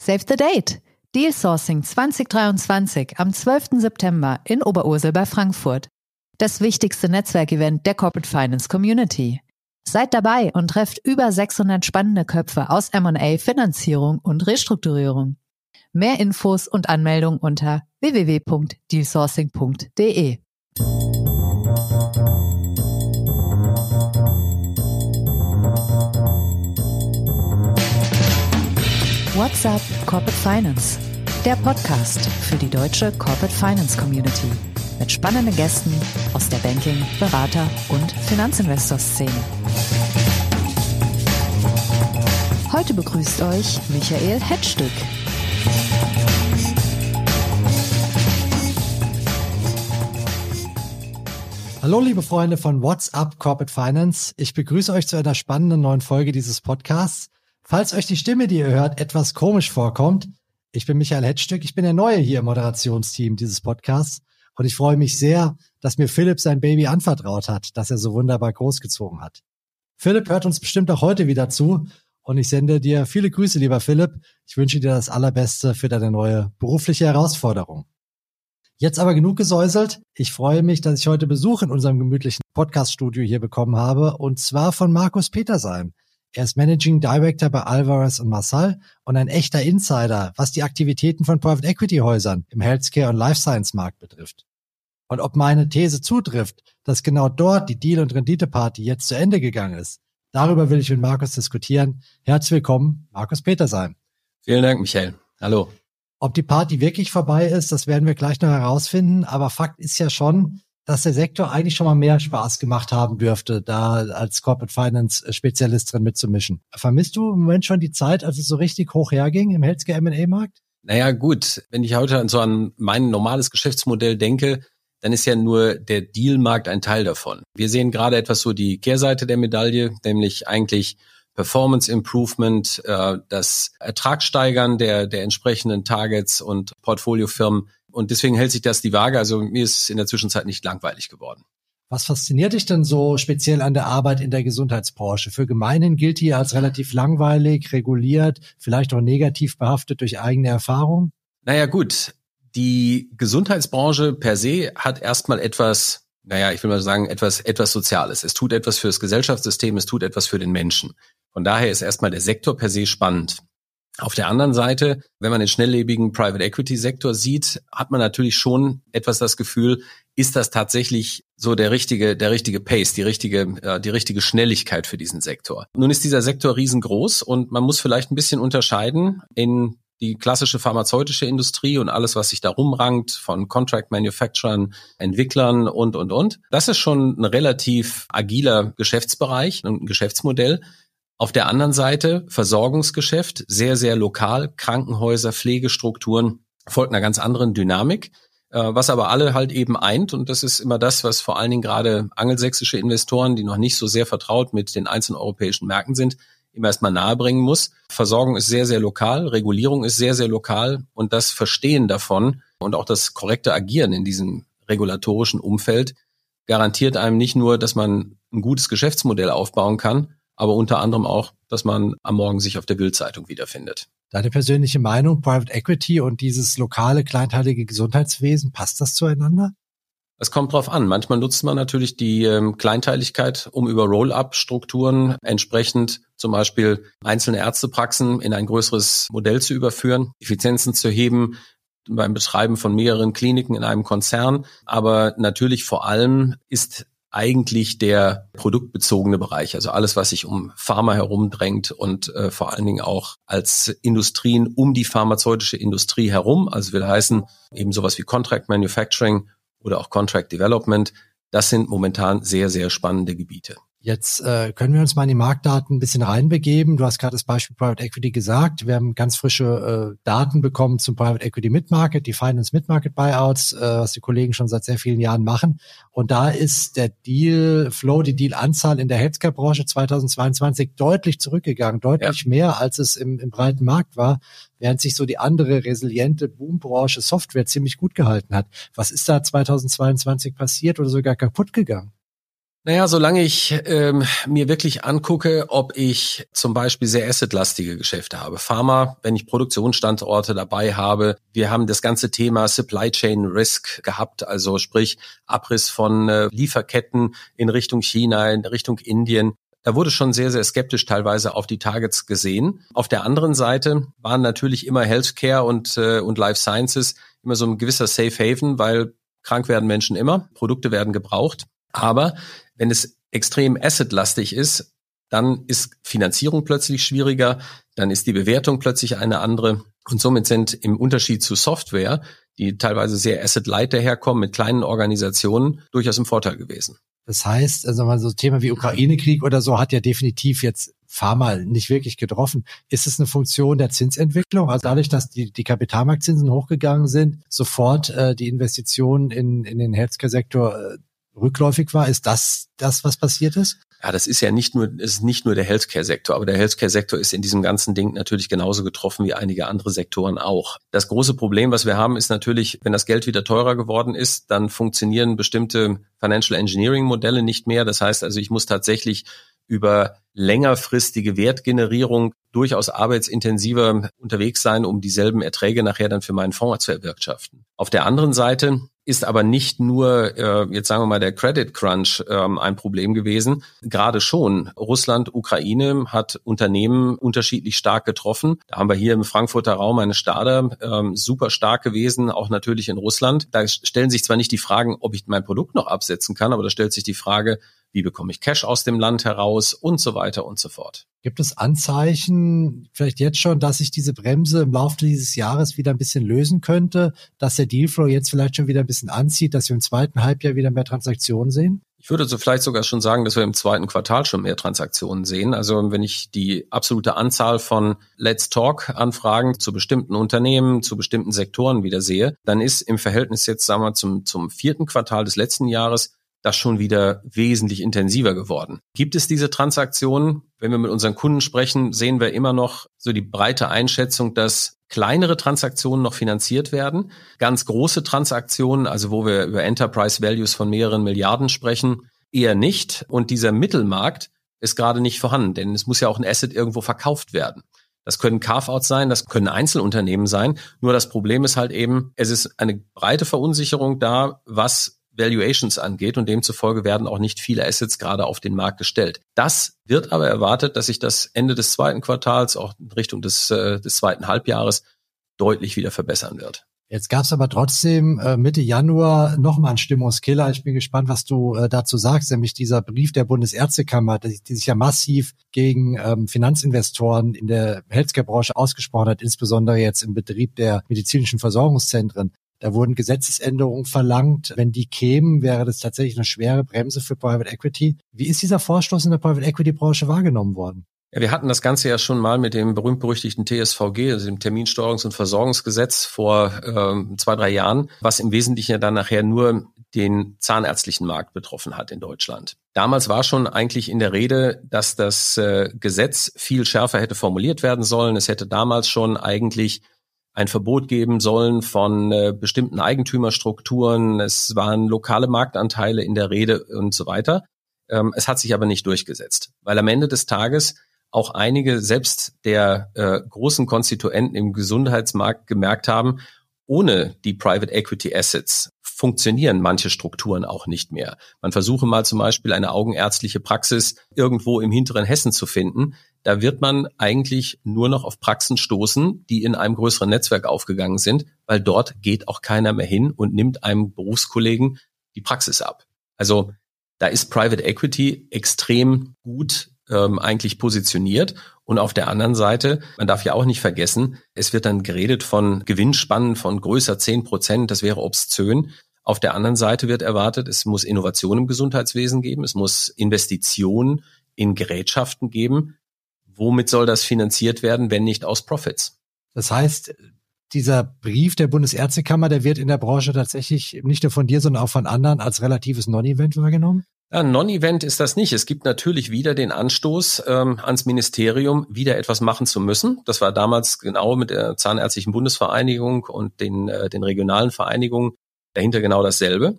Save the date! Deal Sourcing 2023 am 12. September in Oberursel bei Frankfurt. Das wichtigste Netzwerkevent der Corporate Finance Community. Seid dabei und trefft über 600 spannende Köpfe aus M&A, Finanzierung und Restrukturierung. Mehr Infos und Anmeldung unter www.dealsourcing.de. What's up Corporate Finance? Der Podcast für die deutsche Corporate Finance Community mit spannenden Gästen aus der Banking-, Berater- und Finanzinvestor-Szene. Heute begrüßt euch Michael Hetzstück. Hallo liebe Freunde von What's Up Corporate Finance. Ich begrüße euch zu einer spannenden neuen Folge dieses Podcasts. Falls euch die Stimme, die ihr hört, etwas komisch vorkommt, ich bin Michael Hetzstück, ich bin der Neue hier im Moderationsteam dieses Podcasts und ich freue mich sehr, dass mir Philipp sein Baby anvertraut hat, das er so wunderbar großgezogen hat. Philipp hört uns bestimmt auch heute wieder zu und ich sende dir viele Grüße, lieber Philipp. Ich wünsche dir das Allerbeste für deine neue berufliche Herausforderung. Jetzt aber genug gesäuselt. Ich freue mich, dass ich heute Besuch in unserem gemütlichen Podcaststudio hier bekommen habe und zwar von Markus Petersheim. Er ist Managing Director bei Alvarez und Massal und ein echter Insider, was die Aktivitäten von Private Equity Häusern im Healthcare und Life Science Markt betrifft. Und ob meine These zutrifft, dass genau dort die Deal- und Renditeparty jetzt zu Ende gegangen ist, darüber will ich mit Markus diskutieren. Herzlich willkommen, Markus Petersheim. Vielen Dank, Michael. Hallo. Ob die Party wirklich vorbei ist, das werden wir gleich noch herausfinden. Aber Fakt ist ja schon, dass der Sektor eigentlich schon mal mehr Spaß gemacht haben dürfte, da als Corporate Finance Spezialist drin mitzumischen. Vermisst du im Moment schon die Zeit, als es so richtig hoch herging im Healthcare M&A Markt? Naja, gut. Wenn ich heute so an mein normales Geschäftsmodell denke, dann ist ja nur der Dealmarkt ein Teil davon. Wir sehen gerade etwas so die Kehrseite der Medaille, nämlich eigentlich Performance Improvement, äh, das Ertragssteigern der, der entsprechenden Targets und Portfoliofirmen und deswegen hält sich das die Waage. Also mir ist in der Zwischenzeit nicht langweilig geworden. Was fasziniert dich denn so speziell an der Arbeit in der Gesundheitsbranche? Für Gemeinhin gilt die als relativ langweilig, reguliert, vielleicht auch negativ behaftet durch eigene Erfahrung? Naja gut, die Gesundheitsbranche per se hat erstmal etwas, naja, ich will mal sagen, etwas, etwas Soziales. Es tut etwas fürs Gesellschaftssystem, es tut etwas für den Menschen. Von daher ist erstmal der Sektor per se spannend. Auf der anderen Seite, wenn man den schnelllebigen Private Equity Sektor sieht, hat man natürlich schon etwas das Gefühl, ist das tatsächlich so der richtige, der richtige Pace, die richtige, äh, die richtige Schnelligkeit für diesen Sektor. Nun ist dieser Sektor riesengroß und man muss vielleicht ein bisschen unterscheiden in die klassische pharmazeutische Industrie und alles, was sich da rumrankt, von Contract Manufacturern, Entwicklern und, und, und. Das ist schon ein relativ agiler Geschäftsbereich und ein Geschäftsmodell. Auf der anderen Seite Versorgungsgeschäft, sehr, sehr lokal, Krankenhäuser, Pflegestrukturen, folgt einer ganz anderen Dynamik, äh, was aber alle halt eben eint. Und das ist immer das, was vor allen Dingen gerade angelsächsische Investoren, die noch nicht so sehr vertraut mit den einzelnen europäischen Märkten sind, immer erstmal nahebringen muss. Versorgung ist sehr, sehr lokal, Regulierung ist sehr, sehr lokal und das Verstehen davon und auch das korrekte Agieren in diesem regulatorischen Umfeld garantiert einem nicht nur, dass man ein gutes Geschäftsmodell aufbauen kann, aber unter anderem auch, dass man am Morgen sich auf der Bildzeitung wiederfindet. Deine persönliche Meinung, Private Equity und dieses lokale, kleinteilige Gesundheitswesen, passt das zueinander? Es kommt drauf an. Manchmal nutzt man natürlich die ähm, Kleinteiligkeit, um über Roll-up-Strukturen entsprechend zum Beispiel einzelne Ärztepraxen in ein größeres Modell zu überführen, Effizienzen zu heben beim Betreiben von mehreren Kliniken in einem Konzern. Aber natürlich vor allem ist eigentlich der produktbezogene Bereich, also alles, was sich um Pharma herumdrängt und äh, vor allen Dingen auch als Industrien um die pharmazeutische Industrie herum, also will heißen eben sowas wie Contract Manufacturing oder auch Contract Development, das sind momentan sehr, sehr spannende Gebiete. Jetzt äh, können wir uns mal in die Marktdaten ein bisschen reinbegeben. Du hast gerade das Beispiel Private Equity gesagt. Wir haben ganz frische äh, Daten bekommen zum Private Equity Mid-Market, die Finance Mid-Market Buyouts, äh, was die Kollegen schon seit sehr vielen Jahren machen. Und da ist der Deal Flow, die Deal-Anzahl in der Healthcare-Branche 2022 deutlich zurückgegangen, deutlich ja. mehr, als es im, im breiten Markt war, während sich so die andere resiliente Boombranche Software ziemlich gut gehalten hat. Was ist da 2022 passiert oder sogar kaputt gegangen? Naja, solange ich ähm, mir wirklich angucke, ob ich zum Beispiel sehr assetlastige Geschäfte habe. Pharma, wenn ich Produktionsstandorte dabei habe. Wir haben das ganze Thema Supply Chain Risk gehabt, also sprich Abriss von äh, Lieferketten in Richtung China, in Richtung Indien. Da wurde schon sehr, sehr skeptisch teilweise auf die Targets gesehen. Auf der anderen Seite waren natürlich immer Healthcare und, äh, und Life Sciences immer so ein gewisser Safe Haven, weil krank werden Menschen immer, Produkte werden gebraucht. Aber wenn es extrem assetlastig ist, dann ist Finanzierung plötzlich schwieriger, dann ist die Bewertung plötzlich eine andere. Und somit sind im Unterschied zu Software, die teilweise sehr asset-light daherkommen, mit kleinen Organisationen, durchaus im Vorteil gewesen. Das heißt, also mal so Thema wie Ukraine-Krieg oder so hat ja definitiv jetzt Pharma nicht wirklich getroffen. Ist es eine Funktion der Zinsentwicklung? Also dadurch, dass die, die Kapitalmarktzinsen hochgegangen sind, sofort äh, die Investitionen in, in den Healthcare-Sektor äh, rückläufig war. Ist das das, was passiert ist? Ja, das ist ja nicht nur, ist nicht nur der Healthcare-Sektor, aber der Healthcare-Sektor ist in diesem ganzen Ding natürlich genauso getroffen wie einige andere Sektoren auch. Das große Problem, was wir haben, ist natürlich, wenn das Geld wieder teurer geworden ist, dann funktionieren bestimmte Financial Engineering Modelle nicht mehr. Das heißt also, ich muss tatsächlich über längerfristige Wertgenerierung durchaus arbeitsintensiver unterwegs sein, um dieselben Erträge nachher dann für meinen Fonds zu erwirtschaften. Auf der anderen Seite ist aber nicht nur, äh, jetzt sagen wir mal, der Credit Crunch ähm, ein Problem gewesen. Gerade schon. Russland, Ukraine hat Unternehmen unterschiedlich stark getroffen. Da haben wir hier im Frankfurter Raum eine Stade, ähm, super stark gewesen, auch natürlich in Russland. Da stellen sich zwar nicht die Fragen, ob ich mein Produkt noch absetzen kann, aber da stellt sich die Frage, wie bekomme ich Cash aus dem Land heraus und so weiter und so fort. Gibt es Anzeichen, vielleicht jetzt schon, dass sich diese Bremse im Laufe dieses Jahres wieder ein bisschen lösen könnte, dass der Dealflow jetzt vielleicht schon wieder ein bisschen anzieht, dass wir im zweiten Halbjahr wieder mehr Transaktionen sehen? Ich würde so vielleicht sogar schon sagen, dass wir im zweiten Quartal schon mehr Transaktionen sehen. Also wenn ich die absolute Anzahl von Let's Talk Anfragen zu bestimmten Unternehmen, zu bestimmten Sektoren wieder sehe, dann ist im Verhältnis jetzt, sagen wir, zum, zum vierten Quartal des letzten Jahres das schon wieder wesentlich intensiver geworden. Gibt es diese Transaktionen? Wenn wir mit unseren Kunden sprechen, sehen wir immer noch so die breite Einschätzung, dass kleinere Transaktionen noch finanziert werden. Ganz große Transaktionen, also wo wir über Enterprise Values von mehreren Milliarden sprechen, eher nicht. Und dieser Mittelmarkt ist gerade nicht vorhanden, denn es muss ja auch ein Asset irgendwo verkauft werden. Das können Carve-outs sein, das können Einzelunternehmen sein. Nur das Problem ist halt eben, es ist eine breite Verunsicherung da, was Valuations angeht und demzufolge werden auch nicht viele Assets gerade auf den Markt gestellt. Das wird aber erwartet, dass sich das Ende des zweiten Quartals, auch in Richtung des, äh, des zweiten Halbjahres, deutlich wieder verbessern wird. Jetzt gab es aber trotzdem äh, Mitte Januar nochmal einen Stimmungskiller. Ich bin gespannt, was du äh, dazu sagst, nämlich dieser Brief der Bundesärztekammer, die, die sich ja massiv gegen ähm, Finanzinvestoren in der Healthcare-Branche ausgesprochen hat, insbesondere jetzt im Betrieb der medizinischen Versorgungszentren. Da wurden Gesetzesänderungen verlangt. Wenn die kämen, wäre das tatsächlich eine schwere Bremse für Private Equity. Wie ist dieser Vorstoß in der Private Equity Branche wahrgenommen worden? Ja, wir hatten das Ganze ja schon mal mit dem berühmt-berüchtigten TSVG, also dem Terminsteuerungs- und Versorgungsgesetz vor ähm, zwei, drei Jahren, was im Wesentlichen ja dann nachher nur den zahnärztlichen Markt betroffen hat in Deutschland. Damals war schon eigentlich in der Rede, dass das äh, Gesetz viel schärfer hätte formuliert werden sollen. Es hätte damals schon eigentlich ein Verbot geben sollen von äh, bestimmten Eigentümerstrukturen. Es waren lokale Marktanteile in der Rede und so weiter. Ähm, es hat sich aber nicht durchgesetzt, weil am Ende des Tages auch einige selbst der äh, großen Konstituenten im Gesundheitsmarkt gemerkt haben, ohne die Private Equity Assets funktionieren manche Strukturen auch nicht mehr. Man versuche mal zum Beispiel eine augenärztliche Praxis irgendwo im hinteren Hessen zu finden. Da wird man eigentlich nur noch auf Praxen stoßen, die in einem größeren Netzwerk aufgegangen sind, weil dort geht auch keiner mehr hin und nimmt einem Berufskollegen die Praxis ab. Also da ist Private Equity extrem gut ähm, eigentlich positioniert. Und auf der anderen Seite, man darf ja auch nicht vergessen, es wird dann geredet von Gewinnspannen von größer zehn Prozent, das wäre obszön. Auf der anderen Seite wird erwartet, es muss Innovation im Gesundheitswesen geben, es muss Investitionen in Gerätschaften geben. Womit soll das finanziert werden, wenn nicht aus Profits? Das heißt, dieser Brief der Bundesärztekammer, der wird in der Branche tatsächlich nicht nur von dir, sondern auch von anderen als relatives Non-Event wahrgenommen? Ja, Non-Event ist das nicht. Es gibt natürlich wieder den Anstoß ähm, ans Ministerium, wieder etwas machen zu müssen. Das war damals genau mit der Zahnärztlichen Bundesvereinigung und den, äh, den regionalen Vereinigungen dahinter genau dasselbe.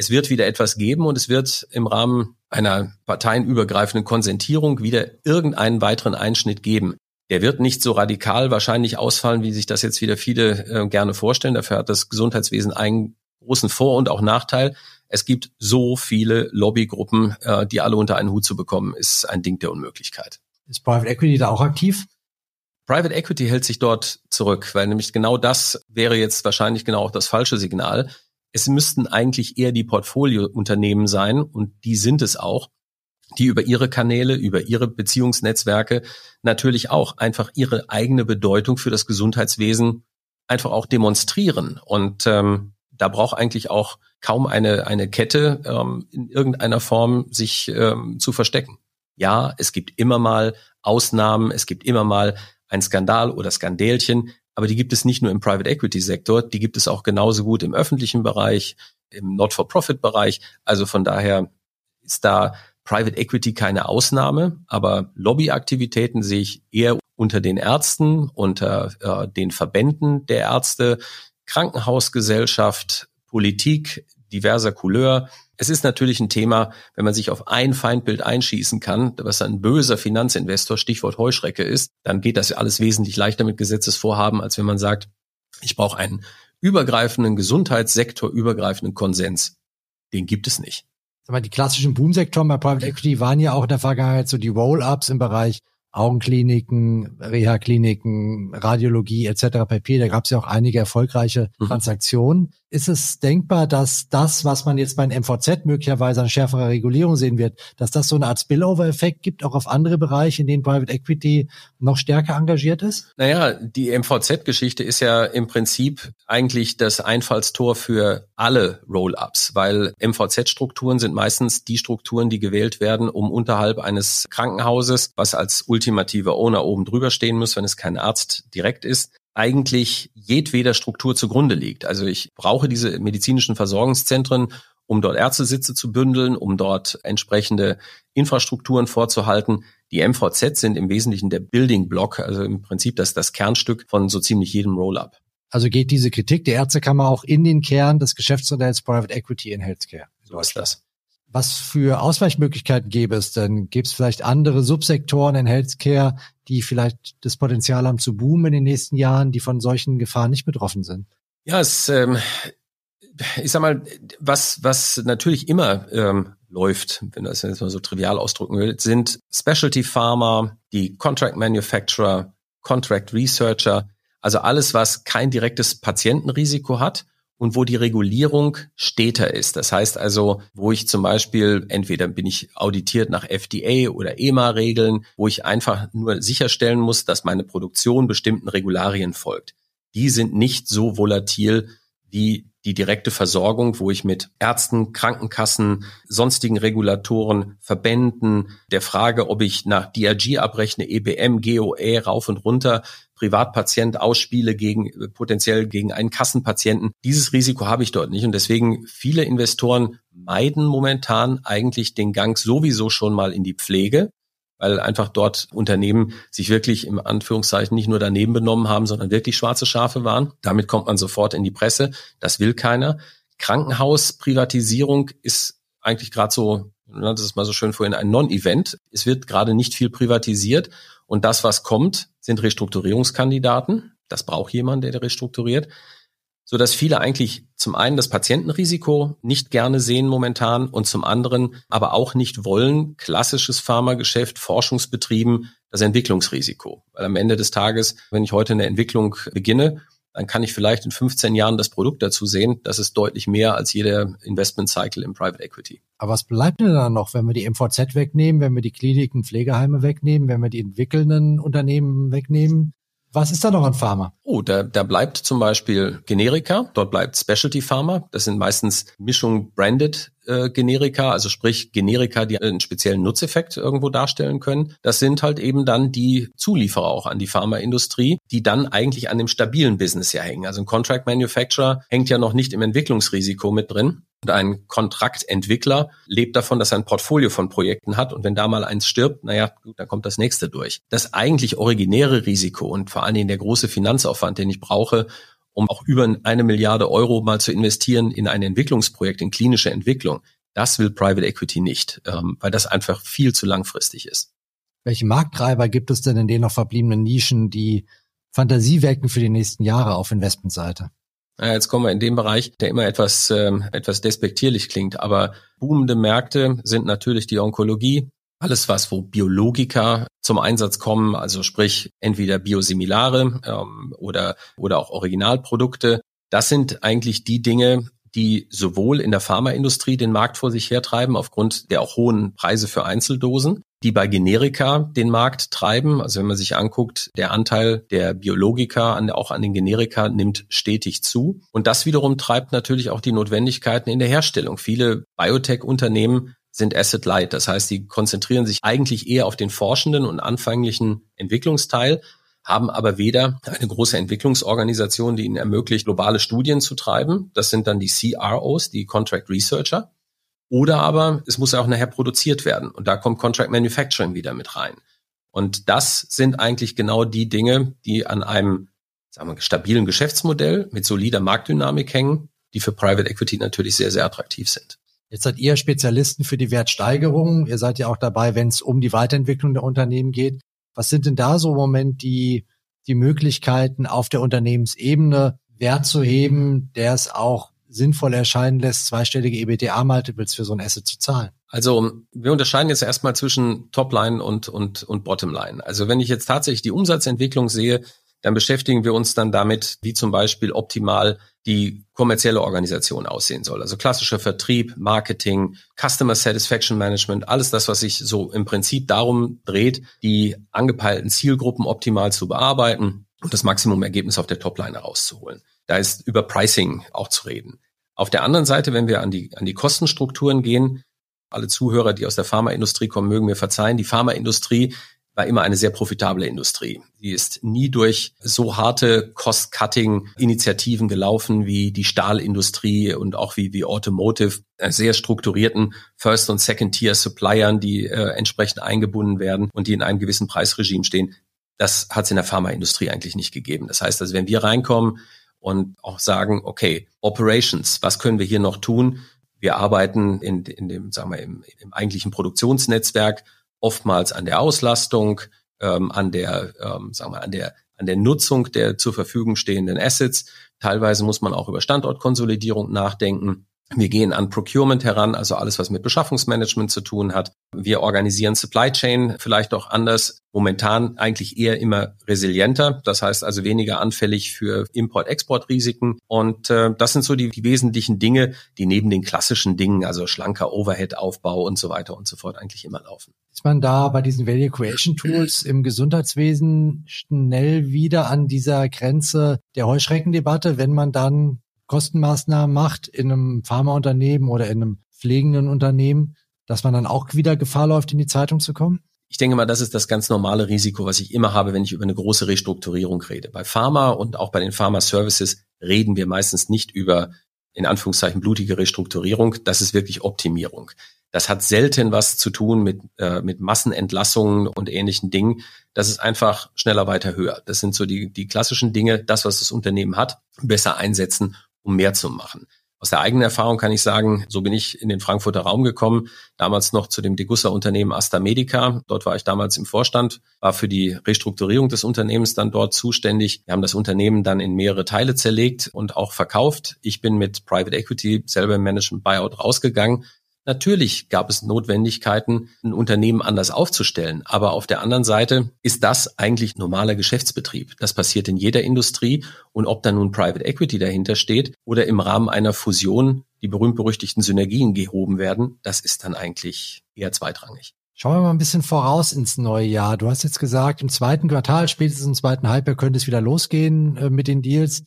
Es wird wieder etwas geben und es wird im Rahmen einer parteienübergreifenden Konsentierung wieder irgendeinen weiteren Einschnitt geben. Der wird nicht so radikal wahrscheinlich ausfallen, wie sich das jetzt wieder viele äh, gerne vorstellen. Dafür hat das Gesundheitswesen einen großen Vor- und auch Nachteil. Es gibt so viele Lobbygruppen, äh, die alle unter einen Hut zu bekommen, ist ein Ding der Unmöglichkeit. Ist Private Equity da auch aktiv? Private Equity hält sich dort zurück, weil nämlich genau das wäre jetzt wahrscheinlich genau auch das falsche Signal. Es müssten eigentlich eher die Portfoliounternehmen sein und die sind es auch, die über ihre Kanäle, über ihre Beziehungsnetzwerke natürlich auch einfach ihre eigene Bedeutung für das Gesundheitswesen einfach auch demonstrieren. Und ähm, da braucht eigentlich auch kaum eine, eine Kette ähm, in irgendeiner Form sich ähm, zu verstecken. Ja, es gibt immer mal Ausnahmen, es gibt immer mal ein Skandal oder Skandälchen, aber die gibt es nicht nur im Private Equity Sektor, die gibt es auch genauso gut im öffentlichen Bereich, im Not-for-Profit-Bereich. Also von daher ist da Private Equity keine Ausnahme, aber Lobbyaktivitäten sehe ich eher unter den Ärzten, unter äh, den Verbänden der Ärzte, Krankenhausgesellschaft, Politik diverser Couleur. Es ist natürlich ein Thema, wenn man sich auf ein Feindbild einschießen kann, was ein böser Finanzinvestor, Stichwort Heuschrecke ist, dann geht das ja alles wesentlich leichter mit Gesetzesvorhaben, als wenn man sagt, ich brauche einen übergreifenden Gesundheitssektor, übergreifenden Konsens. Den gibt es nicht. Aber die klassischen Boomsektoren bei Private Equity waren ja auch in der Vergangenheit so die Roll-ups im Bereich Augenkliniken, Reha-Kliniken, Radiologie etc. pp. Da gab es ja auch einige erfolgreiche mhm. Transaktionen. Ist es denkbar, dass das, was man jetzt bei den MVZ möglicherweise an schärferer Regulierung sehen wird, dass das so eine Art Spillover-Effekt gibt, auch auf andere Bereiche, in denen Private Equity noch stärker engagiert ist? Naja, die MVZ-Geschichte ist ja im Prinzip eigentlich das Einfallstor für alle Roll-ups, weil MVZ-Strukturen sind meistens die Strukturen, die gewählt werden, um unterhalb eines Krankenhauses, was als ultimativer Owner oben drüber stehen muss, wenn es kein Arzt direkt ist, eigentlich jedweder Struktur zugrunde liegt. Also ich brauche diese medizinischen Versorgungszentren, um dort Ärztesitze zu bündeln, um dort entsprechende Infrastrukturen vorzuhalten. Die MVZ sind im Wesentlichen der Building Block, also im Prinzip das, das Kernstück von so ziemlich jedem Roll-up. Also geht diese Kritik der Ärztekammer auch in den Kern des Geschäftsmodells Private Equity in Healthcare. So ist das. Was für Ausweichmöglichkeiten gäbe es denn? Gibt es vielleicht andere Subsektoren in Healthcare, die vielleicht das Potenzial haben zu boomen in den nächsten Jahren, die von solchen Gefahren nicht betroffen sind? Ja, es, ähm, ich sag mal, was, was natürlich immer ähm, läuft, wenn das jetzt mal so trivial ausdrücken will, sind Specialty Pharma, die Contract Manufacturer, Contract Researcher, also alles, was kein direktes Patientenrisiko hat und wo die Regulierung steter ist. Das heißt also, wo ich zum Beispiel, entweder bin ich auditiert nach FDA oder EMA-Regeln, wo ich einfach nur sicherstellen muss, dass meine Produktion bestimmten Regularien folgt. Die sind nicht so volatil wie die direkte Versorgung, wo ich mit Ärzten, Krankenkassen, sonstigen Regulatoren, Verbänden, der Frage, ob ich nach DRG abrechne, EBM, GOE rauf und runter, Privatpatient ausspiele gegen potenziell gegen einen Kassenpatienten. Dieses Risiko habe ich dort nicht und deswegen viele Investoren meiden momentan eigentlich den Gang sowieso schon mal in die Pflege, weil einfach dort Unternehmen sich wirklich im Anführungszeichen nicht nur daneben benommen haben, sondern wirklich schwarze Schafe waren. Damit kommt man sofort in die Presse. Das will keiner. Krankenhausprivatisierung ist eigentlich gerade so, das ist mal so schön vorhin, ein Non-Event. Es wird gerade nicht viel privatisiert und das, was kommt, sind Restrukturierungskandidaten. Das braucht jemand, der restrukturiert. So dass viele eigentlich zum einen das Patientenrisiko nicht gerne sehen momentan und zum anderen aber auch nicht wollen, klassisches Pharmageschäft, Forschungsbetrieben, das Entwicklungsrisiko. Weil am Ende des Tages, wenn ich heute eine Entwicklung beginne, dann kann ich vielleicht in 15 Jahren das Produkt dazu sehen. Das ist deutlich mehr als jeder Investment Cycle im Private Equity. Aber was bleibt denn dann noch, wenn wir die MVZ wegnehmen, wenn wir die Kliniken, Pflegeheime wegnehmen, wenn wir die entwickelnden Unternehmen wegnehmen? Was ist da noch an Pharma? Oh, da, da bleibt zum Beispiel Generika, dort bleibt Specialty Pharma. Das sind meistens Mischung branded äh, Generika, also sprich Generika, die einen speziellen Nutzeffekt irgendwo darstellen können. Das sind halt eben dann die Zulieferer auch an die Pharmaindustrie, die dann eigentlich an dem stabilen Business ja hängen. Also ein Contract Manufacturer hängt ja noch nicht im Entwicklungsrisiko mit drin. Und ein Kontraktentwickler lebt davon, dass er ein Portfolio von Projekten hat und wenn da mal eins stirbt, naja, gut, dann kommt das nächste durch. Das eigentlich originäre Risiko und vor allen Dingen der große Finanzaufwand, den ich brauche, um auch über eine Milliarde Euro mal zu investieren in ein Entwicklungsprojekt, in klinische Entwicklung. Das will Private Equity nicht, ähm, weil das einfach viel zu langfristig ist. Welche Markttreiber gibt es denn in den noch verbliebenen Nischen, die Fantasie wecken für die nächsten Jahre auf Investmentseite? Ja, jetzt kommen wir in den Bereich, der immer etwas, ähm, etwas despektierlich klingt, aber boomende Märkte sind natürlich die Onkologie, alles was, wo Biologika zum Einsatz kommen, also sprich entweder Biosimilare ähm, oder, oder auch Originalprodukte. Das sind eigentlich die Dinge, die sowohl in der Pharmaindustrie den Markt vor sich hertreiben, aufgrund der auch hohen Preise für Einzeldosen, die bei Generika den Markt treiben. Also wenn man sich anguckt, der Anteil der Biologika an, auch an den Generika nimmt stetig zu. Und das wiederum treibt natürlich auch die Notwendigkeiten in der Herstellung. Viele Biotech-Unternehmen sind asset light. Das heißt, die konzentrieren sich eigentlich eher auf den forschenden und anfänglichen Entwicklungsteil, haben aber weder eine große Entwicklungsorganisation, die ihnen ermöglicht, globale Studien zu treiben. Das sind dann die CROs, die Contract Researcher. Oder aber es muss ja auch nachher produziert werden. Und da kommt Contract Manufacturing wieder mit rein. Und das sind eigentlich genau die Dinge, die an einem sagen wir, stabilen Geschäftsmodell mit solider Marktdynamik hängen, die für Private Equity natürlich sehr, sehr attraktiv sind. Jetzt seid ihr Spezialisten für die Wertsteigerung. Ihr seid ja auch dabei, wenn es um die Weiterentwicklung der Unternehmen geht. Was sind denn da so im Moment die, die Möglichkeiten auf der Unternehmensebene Wert zu heben, der es auch sinnvoll erscheinen lässt, zweistellige EBTA-Multiples für so ein Asset zu zahlen? Also wir unterscheiden jetzt erstmal zwischen Topline und, und, und Bottomline. Also wenn ich jetzt tatsächlich die Umsatzentwicklung sehe, dann beschäftigen wir uns dann damit, wie zum Beispiel optimal die kommerzielle Organisation aussehen soll. Also klassischer Vertrieb, Marketing, Customer Satisfaction Management, alles das, was sich so im Prinzip darum dreht, die angepeilten Zielgruppen optimal zu bearbeiten und das Maximumergebnis auf der Topline herauszuholen. Da ist über Pricing auch zu reden. Auf der anderen Seite, wenn wir an die, an die Kostenstrukturen gehen, alle Zuhörer, die aus der Pharmaindustrie kommen, mögen mir verzeihen. Die Pharmaindustrie war immer eine sehr profitable Industrie. Die ist nie durch so harte Cost-Cutting-Initiativen gelaufen wie die Stahlindustrie und auch wie wie Automotive, sehr strukturierten First- und Second-Tier-Suppliern, die äh, entsprechend eingebunden werden und die in einem gewissen Preisregime stehen. Das hat es in der Pharmaindustrie eigentlich nicht gegeben. Das heißt also, wenn wir reinkommen und auch sagen, okay, Operations, was können wir hier noch tun? Wir arbeiten in, in dem, sagen wir, im, im eigentlichen Produktionsnetzwerk oftmals an der Auslastung, ähm, an der, ähm, sagen wir, an der, an der Nutzung der zur Verfügung stehenden Assets. Teilweise muss man auch über Standortkonsolidierung nachdenken. Wir gehen an Procurement heran, also alles, was mit Beschaffungsmanagement zu tun hat. Wir organisieren Supply Chain vielleicht auch anders. Momentan eigentlich eher immer resilienter, das heißt also weniger anfällig für Import-Export-Risiken. Und äh, das sind so die, die wesentlichen Dinge, die neben den klassischen Dingen, also schlanker Overhead-Aufbau und so weiter und so fort, eigentlich immer laufen. Ist man da bei diesen Value Creation Tools im Gesundheitswesen schnell wieder an dieser Grenze der Heuschreckendebatte, wenn man dann Kostenmaßnahmen macht in einem Pharmaunternehmen oder in einem pflegenden Unternehmen, dass man dann auch wieder Gefahr läuft, in die Zeitung zu kommen? Ich denke mal, das ist das ganz normale Risiko, was ich immer habe, wenn ich über eine große Restrukturierung rede. Bei Pharma und auch bei den Pharma Services reden wir meistens nicht über in Anführungszeichen blutige Restrukturierung. Das ist wirklich Optimierung. Das hat selten was zu tun mit, äh, mit Massenentlassungen und ähnlichen Dingen. Das ist einfach schneller, weiter, höher. Das sind so die, die klassischen Dinge, das, was das Unternehmen hat, besser einsetzen um mehr zu machen. Aus der eigenen Erfahrung kann ich sagen, so bin ich in den Frankfurter Raum gekommen, damals noch zu dem Degussa-Unternehmen Asta Medica. Dort war ich damals im Vorstand, war für die Restrukturierung des Unternehmens dann dort zuständig. Wir haben das Unternehmen dann in mehrere Teile zerlegt und auch verkauft. Ich bin mit Private Equity selber im Management Buyout rausgegangen, Natürlich gab es Notwendigkeiten, ein Unternehmen anders aufzustellen. Aber auf der anderen Seite ist das eigentlich normaler Geschäftsbetrieb. Das passiert in jeder Industrie. Und ob da nun Private Equity dahinter steht oder im Rahmen einer Fusion die berühmt-berüchtigten Synergien gehoben werden, das ist dann eigentlich eher zweitrangig. Schauen wir mal ein bisschen voraus ins neue Jahr. Du hast jetzt gesagt, im zweiten Quartal, spätestens im zweiten Halbjahr könnte es wieder losgehen äh, mit den Deals.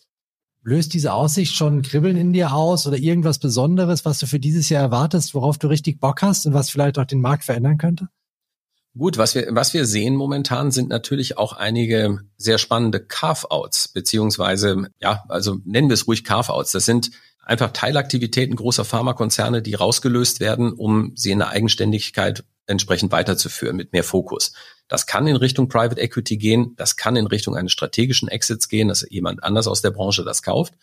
Löst diese Aussicht schon Kribbeln in dir aus oder irgendwas Besonderes, was du für dieses Jahr erwartest, worauf du richtig Bock hast und was vielleicht auch den Markt verändern könnte? Gut, was wir, was wir sehen momentan sind natürlich auch einige sehr spannende Carve-outs, beziehungsweise, ja, also nennen wir es ruhig Carve-outs. Das sind einfach Teilaktivitäten großer Pharmakonzerne, die rausgelöst werden, um sie in der Eigenständigkeit entsprechend weiterzuführen mit mehr Fokus. Das kann in Richtung Private Equity gehen, das kann in Richtung eines strategischen Exits gehen, dass jemand anders aus der Branche das kauft.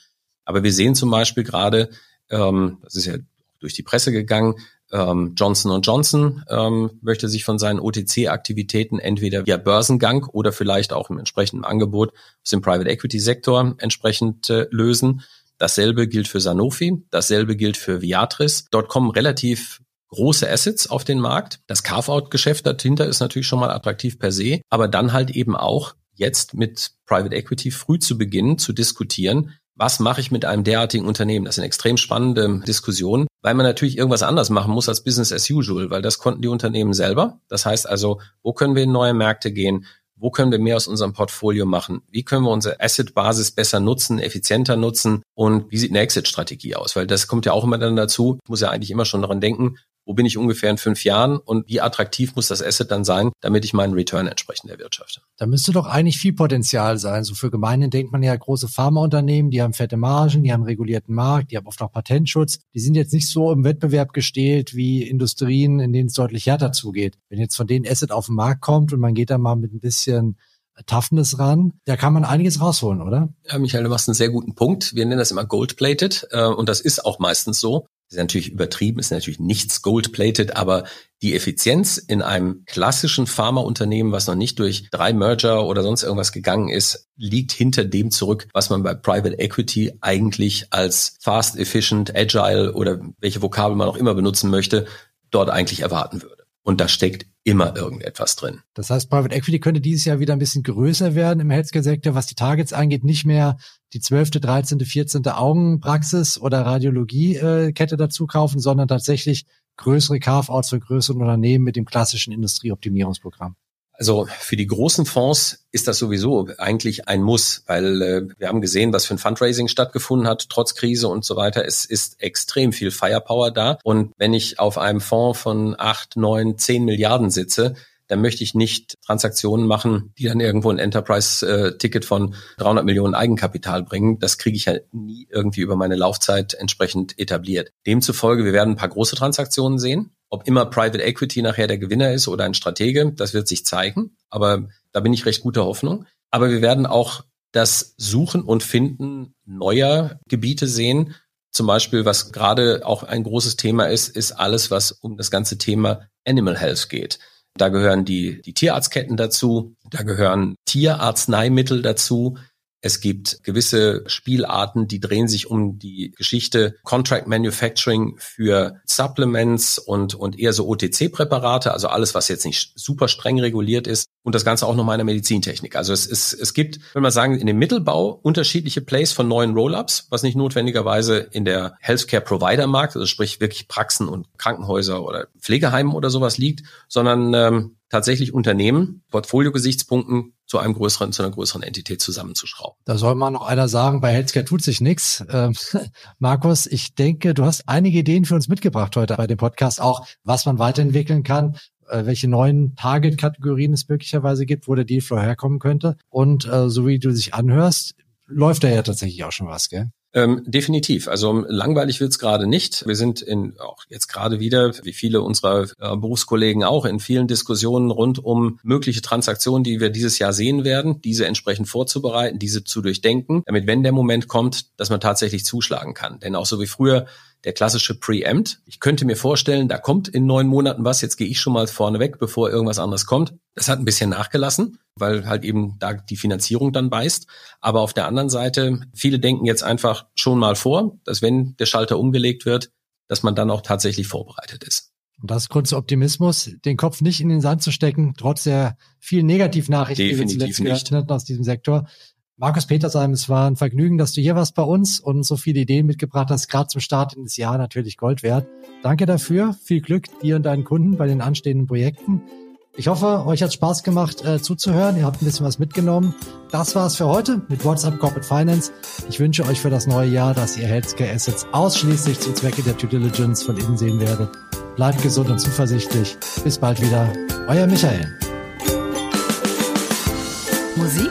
Aber wir sehen zum Beispiel gerade, ähm, das ist ja durch die Presse gegangen, ähm, Johnson Johnson ähm, möchte sich von seinen OTC-Aktivitäten entweder via Börsengang oder vielleicht auch im entsprechenden Angebot aus dem Private Equity-Sektor entsprechend äh, lösen. Dasselbe gilt für Sanofi, dasselbe gilt für Viatris. Dort kommen relativ große Assets auf den Markt. Das Carve-out-Geschäft dahinter ist natürlich schon mal attraktiv per se, aber dann halt eben auch jetzt mit Private Equity früh zu beginnen zu diskutieren, was mache ich mit einem derartigen Unternehmen? Das ist eine extrem spannende Diskussion, weil man natürlich irgendwas anders machen muss als Business as usual, weil das konnten die Unternehmen selber. Das heißt also, wo können wir in neue Märkte gehen? Wo können wir mehr aus unserem Portfolio machen? Wie können wir unsere Asset-Basis besser nutzen, effizienter nutzen? Und wie sieht eine Exit-Strategie aus? Weil das kommt ja auch immer dann dazu. Ich muss ja eigentlich immer schon daran denken, wo bin ich ungefähr in fünf Jahren und wie attraktiv muss das Asset dann sein, damit ich meinen Return entsprechend erwirtschafte. Da müsste doch eigentlich viel Potenzial sein. So für Gemeinden denkt man ja große Pharmaunternehmen, die haben fette Margen, die haben regulierten Markt, die haben oft auch Patentschutz. Die sind jetzt nicht so im Wettbewerb gestählt wie Industrien, in denen es deutlich härter zugeht. Wenn jetzt von denen Asset auf den Markt kommt und man geht da mal mit ein bisschen Toughness ran. Da kann man einiges rausholen, oder? Ja, Michael, du machst einen sehr guten Punkt. Wir nennen das immer gold-plated äh, und das ist auch meistens so ist natürlich übertrieben, ist natürlich nichts gold-plated, aber die Effizienz in einem klassischen Pharmaunternehmen, was noch nicht durch drei Merger oder sonst irgendwas gegangen ist, liegt hinter dem zurück, was man bei Private Equity eigentlich als fast, efficient, agile oder welche Vokabel man auch immer benutzen möchte, dort eigentlich erwarten würde. Und da steckt immer irgendetwas drin. Das heißt, Private Equity könnte dieses Jahr wieder ein bisschen größer werden im Healthcare-Sektor, was die Targets angeht, nicht mehr die zwölfte, dreizehnte, vierzehnte Augenpraxis oder Radiologiekette dazu kaufen, sondern tatsächlich größere Carve-outs für größere Unternehmen mit dem klassischen Industrieoptimierungsprogramm. Also für die großen Fonds ist das sowieso eigentlich ein Muss, weil äh, wir haben gesehen, was für ein Fundraising stattgefunden hat, trotz Krise und so weiter. Es ist extrem viel Firepower da. Und wenn ich auf einem Fonds von acht, neun, zehn Milliarden sitze, dann möchte ich nicht Transaktionen machen, die dann irgendwo ein Enterprise-Ticket von 300 Millionen Eigenkapital bringen. Das kriege ich ja nie irgendwie über meine Laufzeit entsprechend etabliert. Demzufolge, wir werden ein paar große Transaktionen sehen. Ob immer Private Equity nachher der Gewinner ist oder ein Stratege, das wird sich zeigen. Aber da bin ich recht guter Hoffnung. Aber wir werden auch das Suchen und Finden neuer Gebiete sehen. Zum Beispiel, was gerade auch ein großes Thema ist, ist alles, was um das ganze Thema Animal Health geht. Da gehören die, die Tierarztketten dazu, da gehören Tierarzneimittel dazu, es gibt gewisse Spielarten, die drehen sich um die Geschichte Contract Manufacturing für Supplements und, und eher so OTC-Präparate, also alles, was jetzt nicht super streng reguliert ist. Und das Ganze auch nochmal in der Medizintechnik. Also es, ist, es gibt, wenn man sagen, in dem Mittelbau unterschiedliche Plays von neuen Roll-ups, was nicht notwendigerweise in der Healthcare-Provider-Markt, also sprich wirklich Praxen und Krankenhäuser oder Pflegeheimen oder sowas liegt, sondern ähm, tatsächlich Unternehmen, Portfolio-Gesichtspunkten zu einem größeren, zu einer größeren Entität zusammenzuschrauben. Da soll mal noch einer sagen, bei Healthcare tut sich nichts. Ähm, Markus, ich denke, du hast einige Ideen für uns mitgebracht heute bei dem Podcast, auch was man weiterentwickeln kann, äh, welche neuen Target-Kategorien es möglicherweise gibt, wo der Dealflow herkommen könnte. Und äh, so wie du dich anhörst, läuft da ja tatsächlich auch schon was, gell? Ähm, definitiv. Also langweilig wird's gerade nicht. Wir sind in auch jetzt gerade wieder, wie viele unserer äh, Berufskollegen auch, in vielen Diskussionen rund um mögliche Transaktionen, die wir dieses Jahr sehen werden, diese entsprechend vorzubereiten, diese zu durchdenken, damit wenn der Moment kommt, dass man tatsächlich zuschlagen kann. Denn auch so wie früher der klassische Preempt. Ich könnte mir vorstellen, da kommt in neun Monaten was, jetzt gehe ich schon mal vorne weg, bevor irgendwas anderes kommt. Das hat ein bisschen nachgelassen, weil halt eben da die Finanzierung dann beißt. Aber auf der anderen Seite, viele denken jetzt einfach schon mal vor, dass wenn der Schalter umgelegt wird, dass man dann auch tatsächlich vorbereitet ist. Und das ist Grund zu Optimismus, den Kopf nicht in den Sand zu stecken, trotz der vielen Negativnachrichten, Definitiv die wir zuletzt gehört haben aus diesem Sektor. Markus Petersheim, es war ein Vergnügen, dass du hier warst bei uns und so viele Ideen mitgebracht hast, gerade zum Start in das Jahr natürlich Gold wert. Danke dafür, viel Glück dir und deinen Kunden bei den anstehenden Projekten. Ich hoffe, euch hat Spaß gemacht äh, zuzuhören. Ihr habt ein bisschen was mitgenommen. Das war's für heute mit WhatsApp Corporate Finance. Ich wünsche euch für das neue Jahr, dass ihr Healthcare Assets ausschließlich zum Zwecke der Due Diligence von innen sehen werdet. Bleibt gesund und zuversichtlich. Bis bald wieder. Euer Michael. Musik